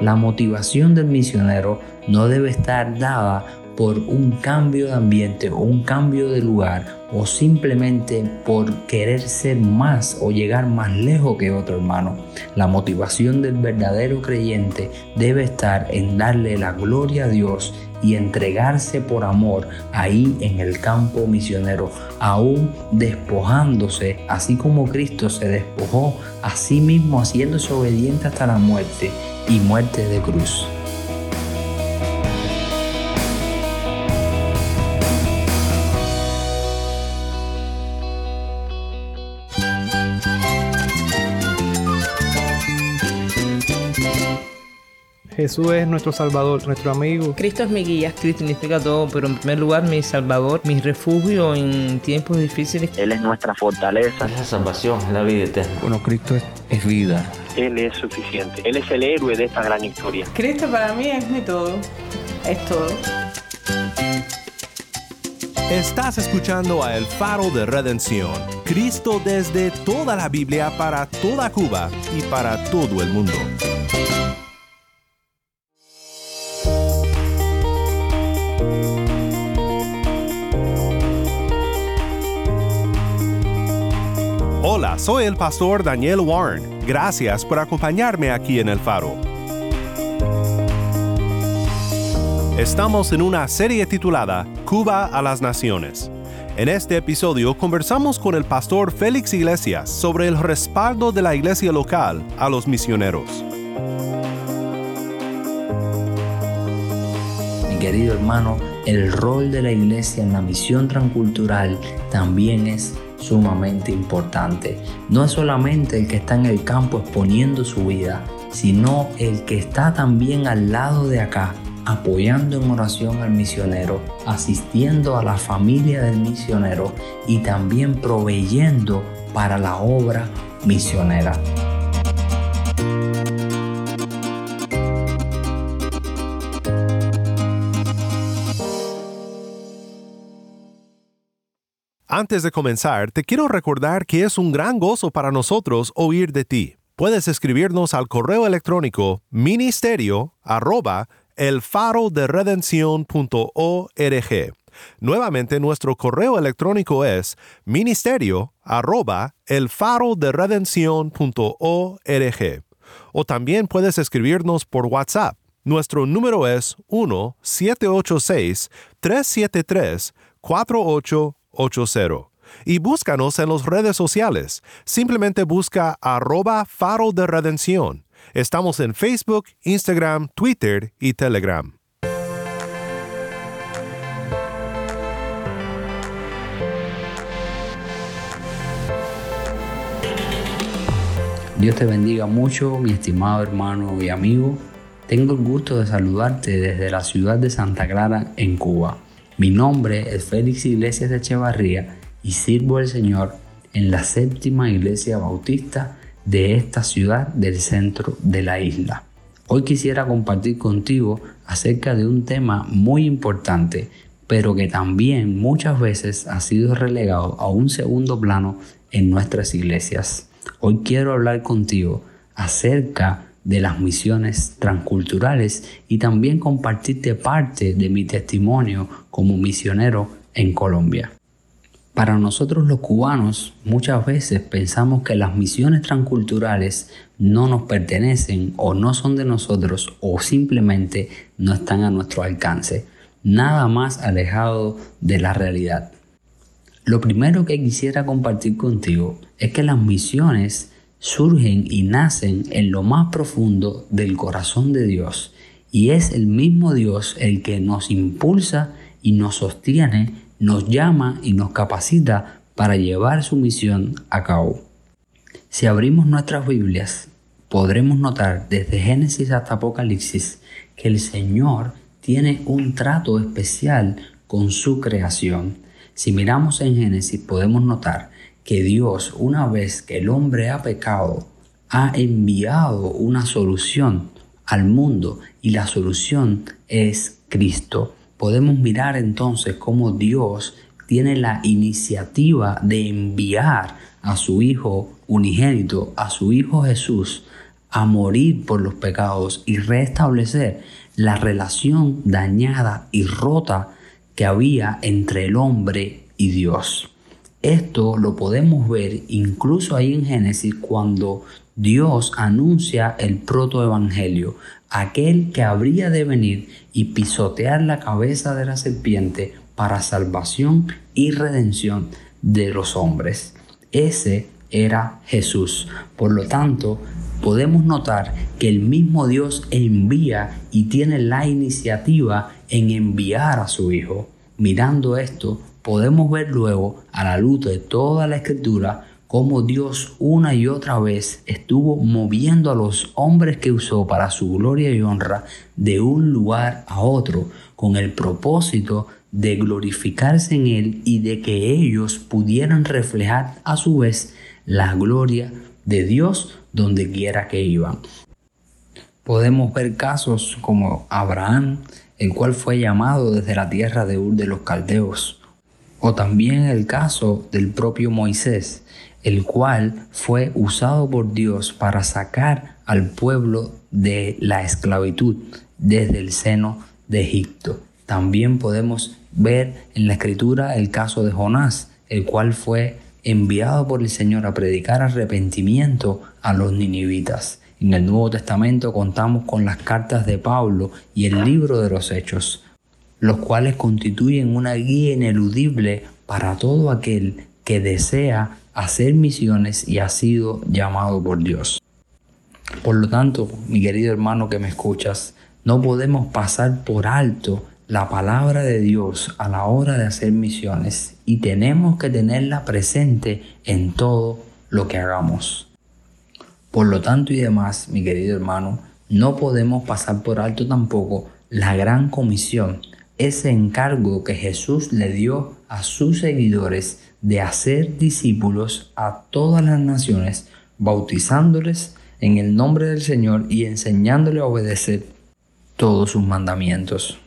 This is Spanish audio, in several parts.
La motivación del misionero no debe estar dada por un cambio de ambiente o un cambio de lugar o simplemente por querer ser más o llegar más lejos que otro hermano. La motivación del verdadero creyente debe estar en darle la gloria a Dios y entregarse por amor ahí en el campo misionero, aún despojándose, así como Cristo se despojó a sí mismo haciéndose obediente hasta la muerte y muerte de cruz. Jesús es nuestro Salvador, nuestro amigo. Cristo es mi guía. Cristo significa todo, pero en primer lugar mi Salvador, mi refugio en tiempos difíciles. Él es nuestra fortaleza. Es la salvación, es la vida eterna. Bueno, Cristo es, vida. Él es suficiente. Él es el héroe de esta gran historia. Cristo para mí es mi todo. Es todo. Estás escuchando a El Faro de Redención. Cristo desde toda la Biblia para toda Cuba y para todo el mundo. Hola, soy el pastor Daniel Warren. Gracias por acompañarme aquí en el faro. Estamos en una serie titulada Cuba a las Naciones. En este episodio conversamos con el pastor Félix Iglesias sobre el respaldo de la iglesia local a los misioneros. Mi querido hermano, el rol de la iglesia en la misión transcultural también es sumamente importante. No es solamente el que está en el campo exponiendo su vida, sino el que está también al lado de acá, apoyando en oración al misionero, asistiendo a la familia del misionero y también proveyendo para la obra misionera. Antes de comenzar, te quiero recordar que es un gran gozo para nosotros oír de ti. Puedes escribirnos al correo electrónico ministerio arroba el Nuevamente, nuestro correo electrónico es ministerio arroba el O también puedes escribirnos por WhatsApp. Nuestro número es 1-786-373-48 y búscanos en las redes sociales. Simplemente busca arroba faro de redención. Estamos en Facebook, Instagram, Twitter y Telegram. Dios te bendiga mucho, mi estimado hermano y amigo. Tengo el gusto de saludarte desde la ciudad de Santa Clara, en Cuba. Mi nombre es Félix Iglesias de Echevarría y sirvo al Señor en la séptima iglesia bautista de esta ciudad del centro de la isla. Hoy quisiera compartir contigo acerca de un tema muy importante, pero que también muchas veces ha sido relegado a un segundo plano en nuestras iglesias. Hoy quiero hablar contigo acerca de las misiones transculturales y también compartirte parte de mi testimonio como misionero en Colombia. Para nosotros los cubanos muchas veces pensamos que las misiones transculturales no nos pertenecen o no son de nosotros o simplemente no están a nuestro alcance, nada más alejado de la realidad. Lo primero que quisiera compartir contigo es que las misiones surgen y nacen en lo más profundo del corazón de Dios y es el mismo Dios el que nos impulsa y nos sostiene, nos llama y nos capacita para llevar su misión a cabo. Si abrimos nuestras Biblias, podremos notar desde Génesis hasta Apocalipsis que el Señor tiene un trato especial con su creación. Si miramos en Génesis podemos notar que Dios, una vez que el hombre ha pecado, ha enviado una solución al mundo y la solución es Cristo. Podemos mirar entonces cómo Dios tiene la iniciativa de enviar a su Hijo unigénito, a su Hijo Jesús, a morir por los pecados y restablecer la relación dañada y rota que había entre el hombre y Dios. Esto lo podemos ver incluso ahí en Génesis cuando Dios anuncia el protoevangelio, aquel que habría de venir y pisotear la cabeza de la serpiente para salvación y redención de los hombres. Ese era Jesús. Por lo tanto, podemos notar que el mismo Dios envía y tiene la iniciativa en enviar a su Hijo. Mirando esto, podemos ver luego, a la luz de toda la escritura, cómo Dios una y otra vez estuvo moviendo a los hombres que usó para su gloria y honra de un lugar a otro, con el propósito de glorificarse en Él y de que ellos pudieran reflejar a su vez la gloria de Dios donde quiera que iban. Podemos ver casos como Abraham, el cual fue llamado desde la tierra de Ur de los Caldeos, o también el caso del propio Moisés, el cual fue usado por Dios para sacar al pueblo de la esclavitud desde el seno de Egipto. También podemos ver en la escritura el caso de Jonás, el cual fue enviado por el Señor a predicar arrepentimiento a los ninivitas. En el Nuevo Testamento contamos con las cartas de Pablo y el libro de los Hechos, los cuales constituyen una guía ineludible para todo aquel que desea hacer misiones y ha sido llamado por Dios. Por lo tanto, mi querido hermano que me escuchas, no podemos pasar por alto la palabra de Dios a la hora de hacer misiones y tenemos que tenerla presente en todo lo que hagamos. Por lo tanto y demás, mi querido hermano, no podemos pasar por alto tampoco la gran comisión, ese encargo que Jesús le dio a sus seguidores de hacer discípulos a todas las naciones, bautizándoles en el nombre del Señor y enseñándoles a obedecer todos sus mandamientos.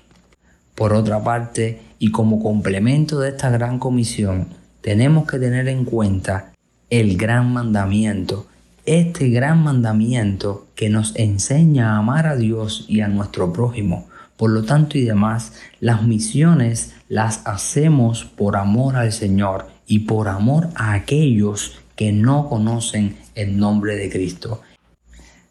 Por otra parte, y como complemento de esta gran comisión, tenemos que tener en cuenta el gran mandamiento, este gran mandamiento que nos enseña a amar a Dios y a nuestro prójimo. Por lo tanto y demás, las misiones las hacemos por amor al Señor y por amor a aquellos que no conocen el nombre de Cristo.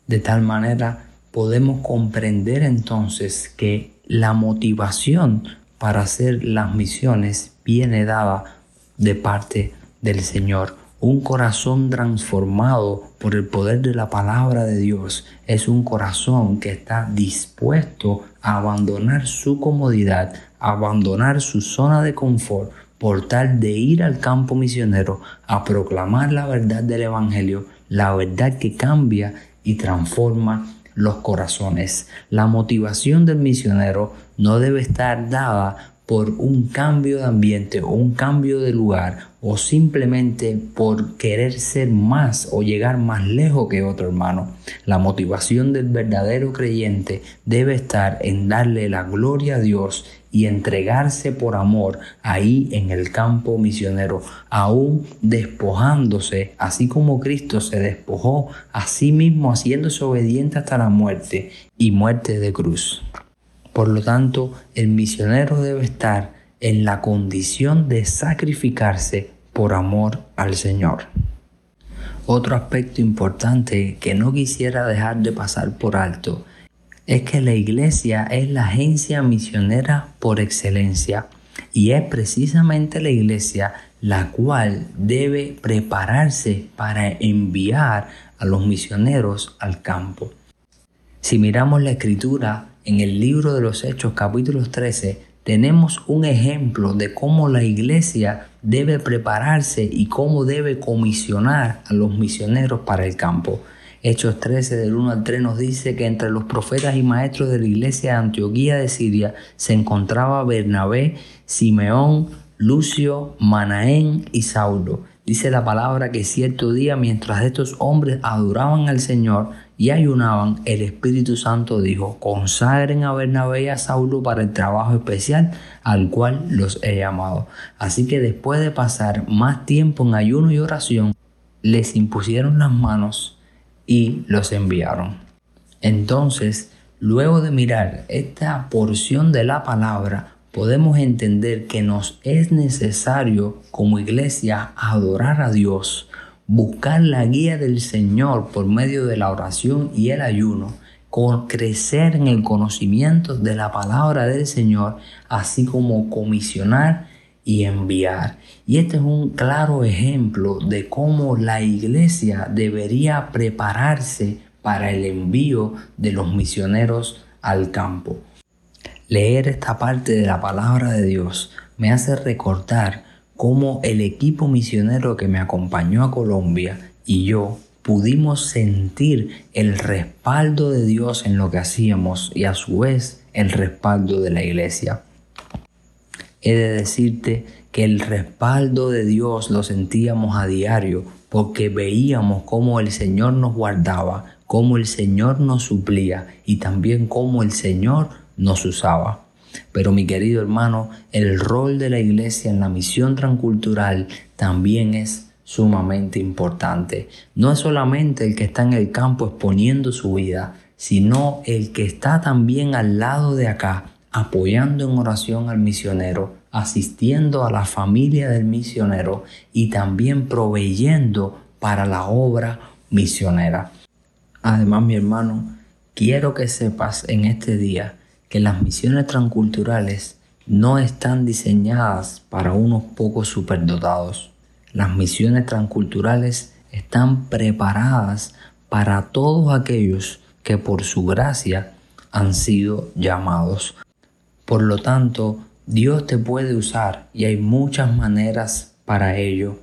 De tal manera podemos comprender entonces que la motivación para hacer las misiones viene dada de parte del Señor. Un corazón transformado por el poder de la palabra de Dios es un corazón que está dispuesto a abandonar su comodidad, abandonar su zona de confort por tal de ir al campo misionero a proclamar la verdad del Evangelio, la verdad que cambia y transforma los corazones. La motivación del misionero no debe estar dada por un cambio de ambiente o un cambio de lugar o simplemente por querer ser más o llegar más lejos que otro hermano. La motivación del verdadero creyente debe estar en darle la gloria a Dios y entregarse por amor ahí en el campo misionero, aún despojándose, así como Cristo se despojó a sí mismo haciéndose obediente hasta la muerte y muerte de cruz. Por lo tanto, el misionero debe estar en la condición de sacrificarse por amor al Señor. Otro aspecto importante que no quisiera dejar de pasar por alto es que la iglesia es la agencia misionera por excelencia y es precisamente la iglesia la cual debe prepararse para enviar a los misioneros al campo. Si miramos la escritura en el libro de los Hechos capítulos 13, tenemos un ejemplo de cómo la iglesia debe prepararse y cómo debe comisionar a los misioneros para el campo. Hechos 13 del 1 al 3 nos dice que entre los profetas y maestros de la iglesia de Antioquía de Siria se encontraba Bernabé, Simeón, Lucio, Manaén y Saulo. Dice la palabra que cierto día mientras estos hombres adoraban al Señor y ayunaban, el Espíritu Santo dijo, consagren a Bernabé y a Saulo para el trabajo especial al cual los he llamado. Así que después de pasar más tiempo en ayuno y oración, les impusieron las manos y los enviaron. Entonces, luego de mirar esta porción de la palabra, podemos entender que nos es necesario como iglesia adorar a Dios, buscar la guía del Señor por medio de la oración y el ayuno, con crecer en el conocimiento de la palabra del Señor, así como comisionar y enviar. Y este es un claro ejemplo de cómo la iglesia debería prepararse para el envío de los misioneros al campo. Leer esta parte de la palabra de Dios me hace recordar cómo el equipo misionero que me acompañó a Colombia y yo pudimos sentir el respaldo de Dios en lo que hacíamos y a su vez el respaldo de la iglesia. He de decirte que el respaldo de Dios lo sentíamos a diario porque veíamos cómo el Señor nos guardaba, cómo el Señor nos suplía y también cómo el Señor nos usaba. Pero mi querido hermano, el rol de la iglesia en la misión transcultural también es sumamente importante. No es solamente el que está en el campo exponiendo su vida, sino el que está también al lado de acá, apoyando en oración al misionero, asistiendo a la familia del misionero y también proveyendo para la obra misionera. Además, mi hermano, quiero que sepas en este día que las misiones transculturales no están diseñadas para unos pocos superdotados. Las misiones transculturales están preparadas para todos aquellos que por su gracia han sido llamados. Por lo tanto, Dios te puede usar y hay muchas maneras para ello.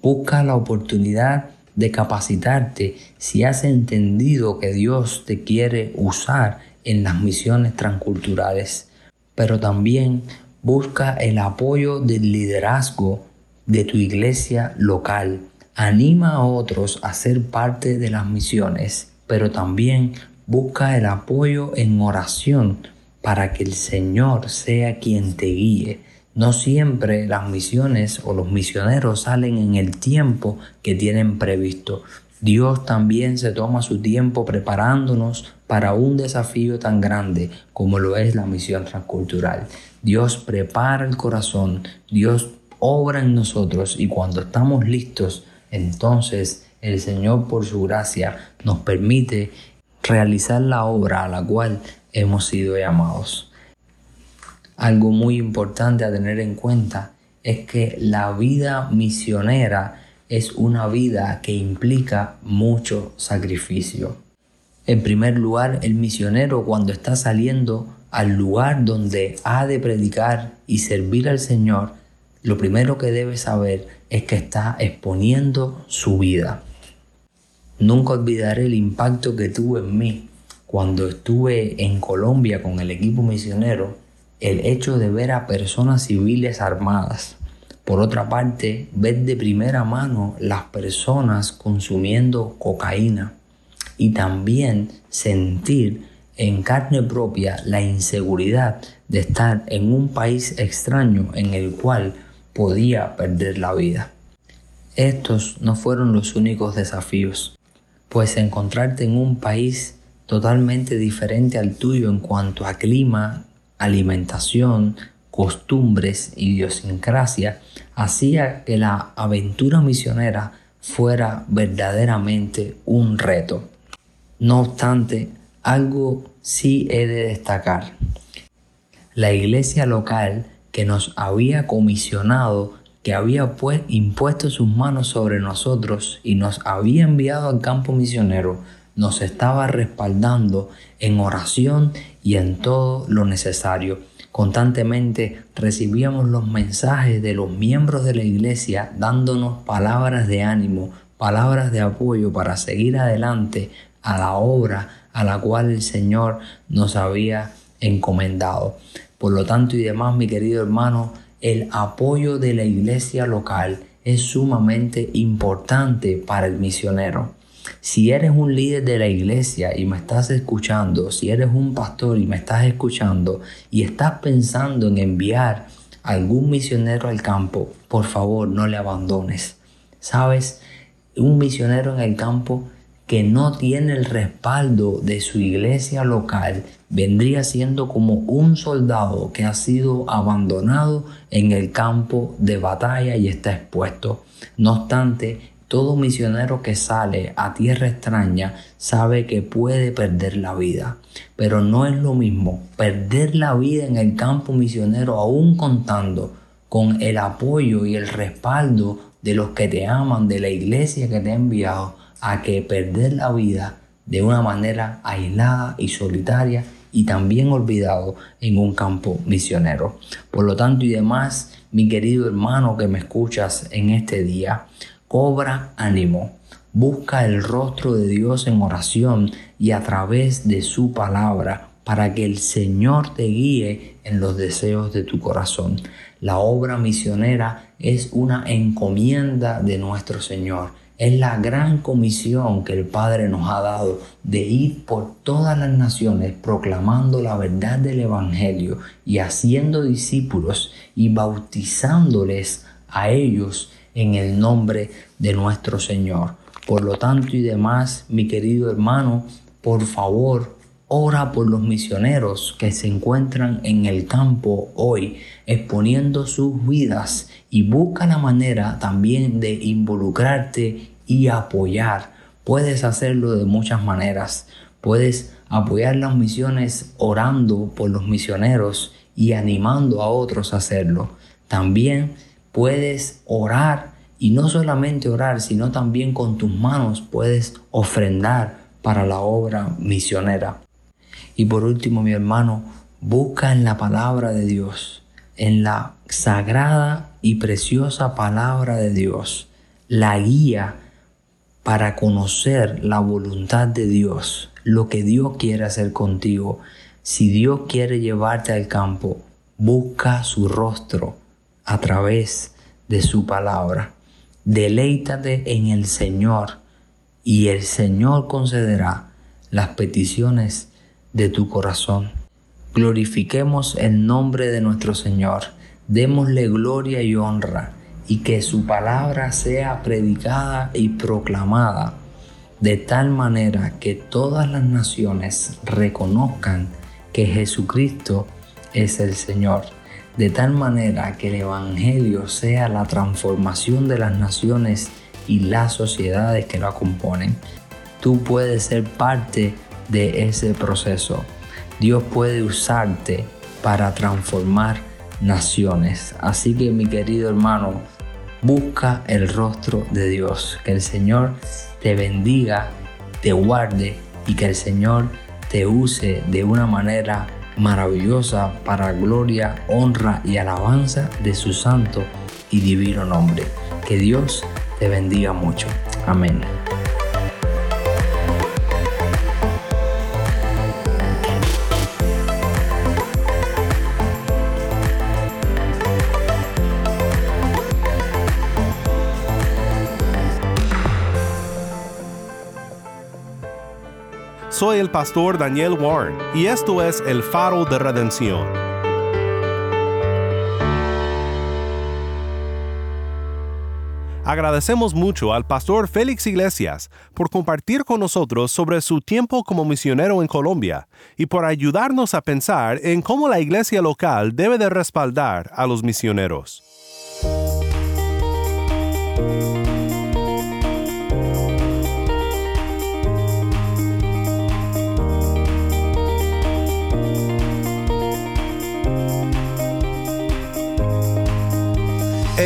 Busca la oportunidad de capacitarte si has entendido que Dios te quiere usar en las misiones transculturales, pero también busca el apoyo del liderazgo de tu iglesia local. Anima a otros a ser parte de las misiones, pero también busca el apoyo en oración para que el Señor sea quien te guíe. No siempre las misiones o los misioneros salen en el tiempo que tienen previsto. Dios también se toma su tiempo preparándonos para un desafío tan grande como lo es la misión transcultural. Dios prepara el corazón, Dios obra en nosotros y cuando estamos listos, entonces el Señor por su gracia nos permite realizar la obra a la cual hemos sido llamados. Algo muy importante a tener en cuenta es que la vida misionera es una vida que implica mucho sacrificio. En primer lugar, el misionero cuando está saliendo al lugar donde ha de predicar y servir al Señor, lo primero que debe saber es que está exponiendo su vida. Nunca olvidaré el impacto que tuvo en mí cuando estuve en Colombia con el equipo misionero, el hecho de ver a personas civiles armadas. Por otra parte, ver de primera mano las personas consumiendo cocaína y también sentir en carne propia la inseguridad de estar en un país extraño en el cual podía perder la vida. Estos no fueron los únicos desafíos, pues encontrarte en un país totalmente diferente al tuyo en cuanto a clima, alimentación, costumbres, idiosincrasia, hacía que la aventura misionera fuera verdaderamente un reto. No obstante, algo sí he de destacar. La iglesia local que nos había comisionado, que había pues, impuesto sus manos sobre nosotros y nos había enviado al campo misionero, nos estaba respaldando en oración y en todo lo necesario. Constantemente recibíamos los mensajes de los miembros de la iglesia dándonos palabras de ánimo, palabras de apoyo para seguir adelante a la obra a la cual el Señor nos había encomendado. Por lo tanto y demás, mi querido hermano, el apoyo de la iglesia local es sumamente importante para el misionero. Si eres un líder de la iglesia y me estás escuchando, si eres un pastor y me estás escuchando y estás pensando en enviar algún misionero al campo, por favor no le abandones. Sabes, un misionero en el campo que no tiene el respaldo de su iglesia local vendría siendo como un soldado que ha sido abandonado en el campo de batalla y está expuesto. No obstante, todo misionero que sale a tierra extraña sabe que puede perder la vida, pero no es lo mismo perder la vida en el campo misionero aún contando con el apoyo y el respaldo de los que te aman, de la iglesia que te ha enviado, a que perder la vida de una manera aislada y solitaria y también olvidado en un campo misionero. Por lo tanto y demás, mi querido hermano que me escuchas en este día, cobra ánimo, busca el rostro de Dios en oración y a través de su palabra para que el Señor te guíe en los deseos de tu corazón. La obra misionera es una encomienda de nuestro Señor es la gran comisión que el Padre nos ha dado de ir por todas las naciones proclamando la verdad del Evangelio y haciendo discípulos y bautizándoles a ellos en el nombre de nuestro Señor. Por lo tanto y demás, mi querido hermano, por favor, ora por los misioneros que se encuentran en el campo hoy, exponiendo sus vidas y busca la manera también de involucrarte y apoyar. Puedes hacerlo de muchas maneras. Puedes apoyar las misiones orando por los misioneros y animando a otros a hacerlo. También puedes orar y no solamente orar, sino también con tus manos puedes ofrendar para la obra misionera. Y por último, mi hermano, busca en la palabra de Dios en la sagrada y preciosa palabra de Dios, la guía para conocer la voluntad de Dios, lo que Dios quiere hacer contigo. Si Dios quiere llevarte al campo, busca su rostro a través de su palabra. Deleítate en el Señor y el Señor concederá las peticiones de tu corazón. Glorifiquemos el nombre de nuestro Señor, démosle gloria y honra, y que su palabra sea predicada y proclamada de tal manera que todas las naciones reconozcan que Jesucristo es el Señor, de tal manera que el Evangelio sea la transformación de las naciones y las sociedades que la componen. Tú puedes ser parte de ese proceso. Dios puede usarte para transformar naciones. Así que mi querido hermano, busca el rostro de Dios. Que el Señor te bendiga, te guarde y que el Señor te use de una manera maravillosa para gloria, honra y alabanza de su santo y divino nombre. Que Dios te bendiga mucho. Amén. Soy el pastor Daniel Warren y esto es El Faro de Redención. Agradecemos mucho al pastor Félix Iglesias por compartir con nosotros sobre su tiempo como misionero en Colombia y por ayudarnos a pensar en cómo la iglesia local debe de respaldar a los misioneros.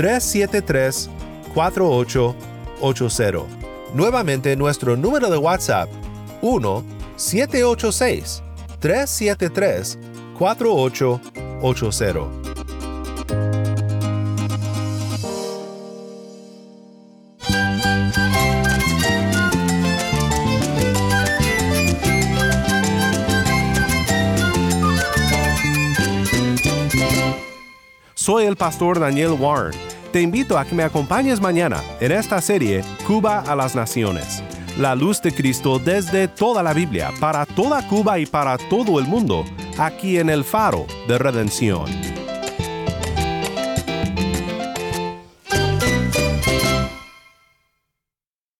1-786-373-4880. Nuevamente nuestro número de WhatsApp 1-786-373-4880. Soy el pastor Daniel Warren. Te invito a que me acompañes mañana en esta serie Cuba a las Naciones. La luz de Cristo desde toda la Biblia, para toda Cuba y para todo el mundo, aquí en el faro de redención.